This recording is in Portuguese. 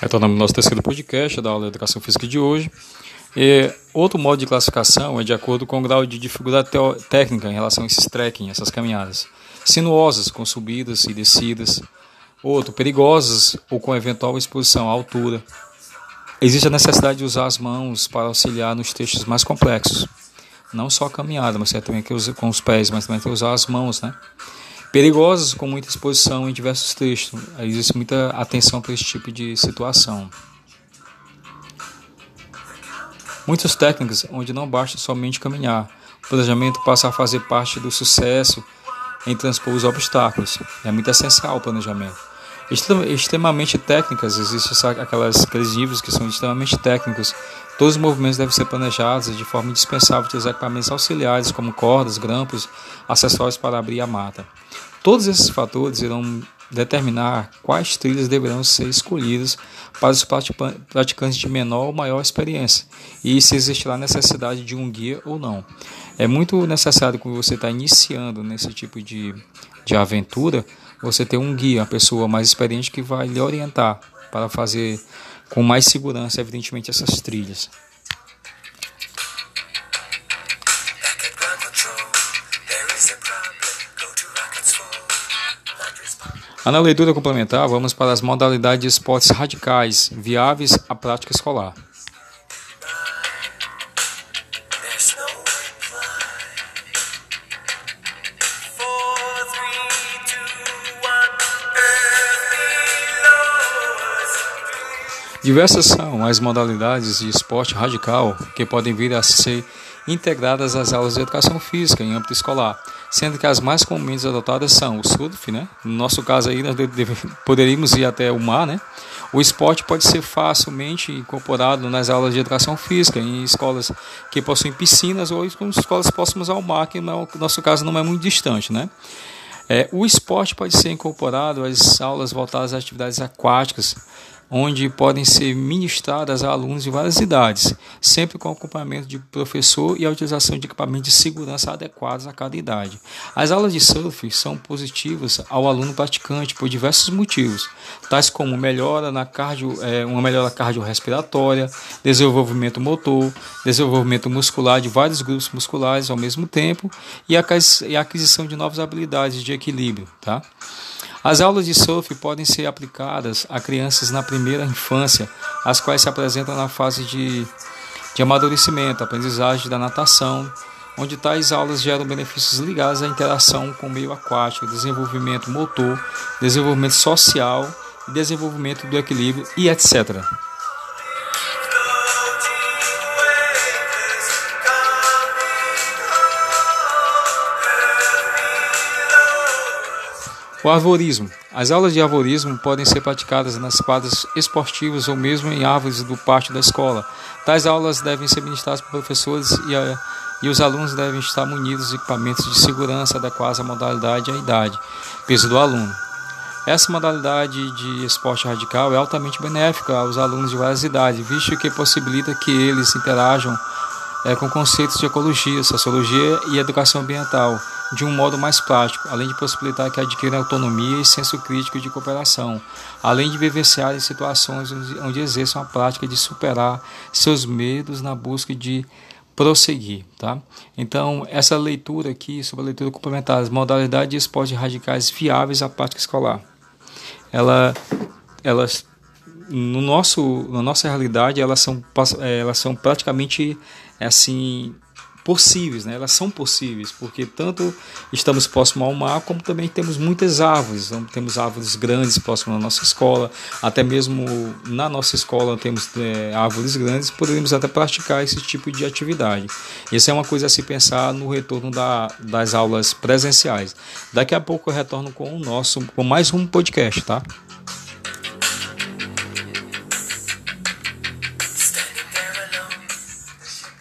Retornamos ao nosso terceiro podcast da aula de Educação Física de hoje. E outro modo de classificação é de acordo com o grau de dificuldade técnica em relação a esses trekking, essas caminhadas. Sinuosas, com subidas e descidas. Outro, perigosas ou com eventual exposição à altura. Existe a necessidade de usar as mãos para auxiliar nos textos mais complexos. Não só a caminhada, mas também com os pés, mas também usar as mãos, né? Perigosas com muita exposição em diversos textos. Existe muita atenção para esse tipo de situação. Muitas técnicas onde não basta somente caminhar. O planejamento passa a fazer parte do sucesso em transpor os obstáculos. É muito essencial o planejamento. Extremamente técnicas, existem aquelas, aqueles níveis que são extremamente técnicos. Todos os movimentos devem ser planejados de forma indispensável, utilizar equipamentos auxiliares como cordas, grampos, acessórios para abrir a mata. Todos esses fatores irão determinar quais trilhas deverão ser escolhidas para os praticantes de menor ou maior experiência e se existirá necessidade de um guia ou não. É muito necessário quando você está iniciando nesse tipo de, de aventura, você ter um guia, uma pessoa mais experiente que vai lhe orientar para fazer com mais segurança, evidentemente, essas trilhas. Na leitura complementar, vamos para as modalidades de esportes radicais viáveis à prática escolar. Diversas são as modalidades de esporte radical que podem vir a ser integradas às aulas de educação física em âmbito escolar, sendo que as mais comumente adotadas são o surf, né? No nosso caso aí, nós poderíamos ir até o mar, né? O esporte pode ser facilmente incorporado nas aulas de educação física, em escolas que possuem piscinas ou em escolas próximas ao mar, que no nosso caso não é muito distante, né? É, o esporte pode ser incorporado às aulas voltadas às atividades aquáticas, onde podem ser ministradas a alunos de várias idades, sempre com acompanhamento de professor e a utilização de equipamentos de segurança adequados a cada idade. As aulas de surf são positivas ao aluno praticante por diversos motivos, tais como melhora na cardio, é, uma melhora cardiorrespiratória, desenvolvimento motor, desenvolvimento muscular de vários grupos musculares ao mesmo tempo e a aquisição de novas habilidades de equilíbrio. Tá? As aulas de surf podem ser aplicadas a crianças na primeira infância, as quais se apresentam na fase de, de amadurecimento, aprendizagem da natação, onde tais aulas geram benefícios ligados à interação com o meio aquático, desenvolvimento motor, desenvolvimento social, desenvolvimento do equilíbrio e etc. O arvorismo. As aulas de arvorismo podem ser praticadas nas quadras esportivas ou mesmo em árvores do pátio da escola. Tais aulas devem ser ministradas por professores e, a, e os alunos devem estar munidos de equipamentos de segurança adequados à modalidade e à idade, peso do aluno. Essa modalidade de esporte radical é altamente benéfica aos alunos de várias idades, visto que possibilita que eles interajam é, com conceitos de ecologia, sociologia e educação ambiental de um modo mais prático, além de possibilitar que adquiram autonomia e senso crítico de cooperação, além de vivenciar situações onde exerçam a prática de superar seus medos na busca de prosseguir, tá? Então, essa leitura aqui sobre a leitura complementar, as modalidades de esportes radicais viáveis à prática escolar. Ela, elas no nosso, na nossa realidade, elas são, elas são praticamente assim possíveis, né? elas são possíveis, porque tanto estamos próximo ao mar, como também temos muitas árvores, então, temos árvores grandes próximo da nossa escola, até mesmo na nossa escola temos é, árvores grandes, poderíamos até praticar esse tipo de atividade. Isso é uma coisa a se pensar no retorno da, das aulas presenciais. Daqui a pouco eu retorno com o nosso, com mais um podcast, tá?